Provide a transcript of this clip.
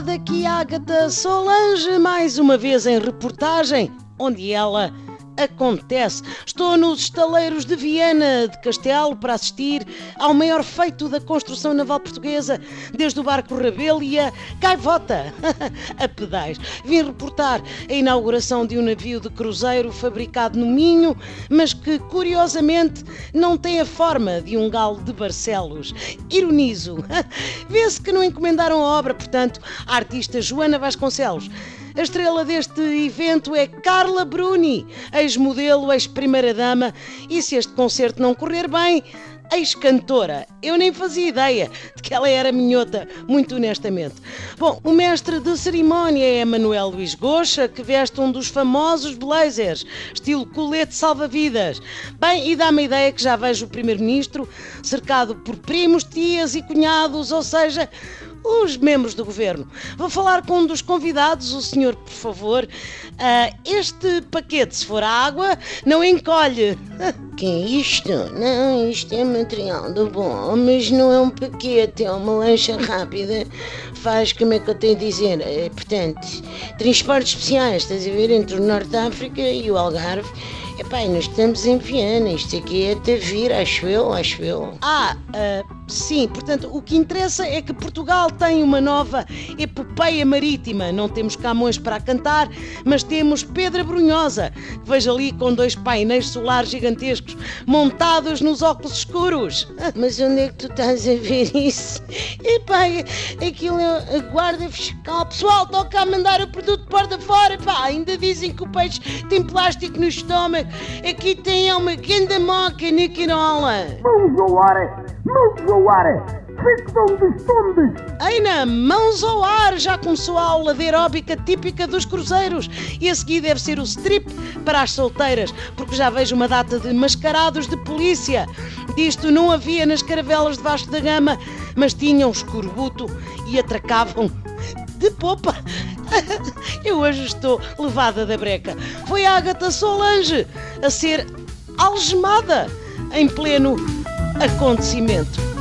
daqui Agatha Solange, mais uma vez em reportagem, onde ela acontece. Estou nos estaleiros de Viana de Castelo para assistir ao maior feito da construção naval portuguesa, desde o barco Rabelo e a Gaivota a pedais. Vim reportar a inauguração de um navio de cruzeiro fabricado no Minho, mas que curiosamente não tem a forma de um galo de Barcelos. Ironizo. Vê-se que não encomendaram a obra, portanto, à artista Joana Vasconcelos. A estrela deste evento é Carla Bruni, ex-modelo, ex-primeira-dama, e se este concerto não correr bem, ex-cantora. Eu nem fazia ideia de que ela era minhota, muito honestamente. Bom, o mestre de cerimónia é Manuel Luís Goxa, que veste um dos famosos blazers, estilo colete salva-vidas. Bem, e dá-me a ideia que já vejo o primeiro-ministro cercado por primos, tias e cunhados, ou seja, os membros do governo. Vou falar com um dos convidados, o senhor, por favor. Uh, este paquete, se for água, não encolhe. Que é isto? Não, isto é material do bom, mas não é um paquete, é uma lancha rápida. Faz, como é que eu tenho a dizer? É, portanto, transportes especiais, estás a ver, entre o Norte de África e o Algarve. Epá, nós estamos em Viana, isto aqui é vir, acho eu, acho eu. Ah, uh, sim, portanto, o que interessa é que Portugal tem uma nova epopeia marítima. Não temos Camões para cantar, mas temos Pedra Brunhosa, que vejo ali com dois painéis solares gigantescos montados nos óculos escuros. Mas onde é que tu estás a ver isso? Epá, aquilo é a guarda fiscal. Pessoal, toca a mandar o produto porta fora. Pá, ainda dizem que o peixe tem plástico no estômago. Aqui tem uma grande moca, Nicarola. Mãos ao ar! Mãos ao ar! Ficção dos tondes! Eina, mãos ao ar! Já começou a aula de aeróbica típica dos cruzeiros. E a seguir deve ser o strip para as solteiras, porque já vejo uma data de mascarados de polícia. Disto não havia nas caravelas de Vasco da Gama, mas tinham escorbuto e atracavam de popa. Eu hoje estou levada da breca. Foi a Agatha Solange a ser algemada em pleno acontecimento.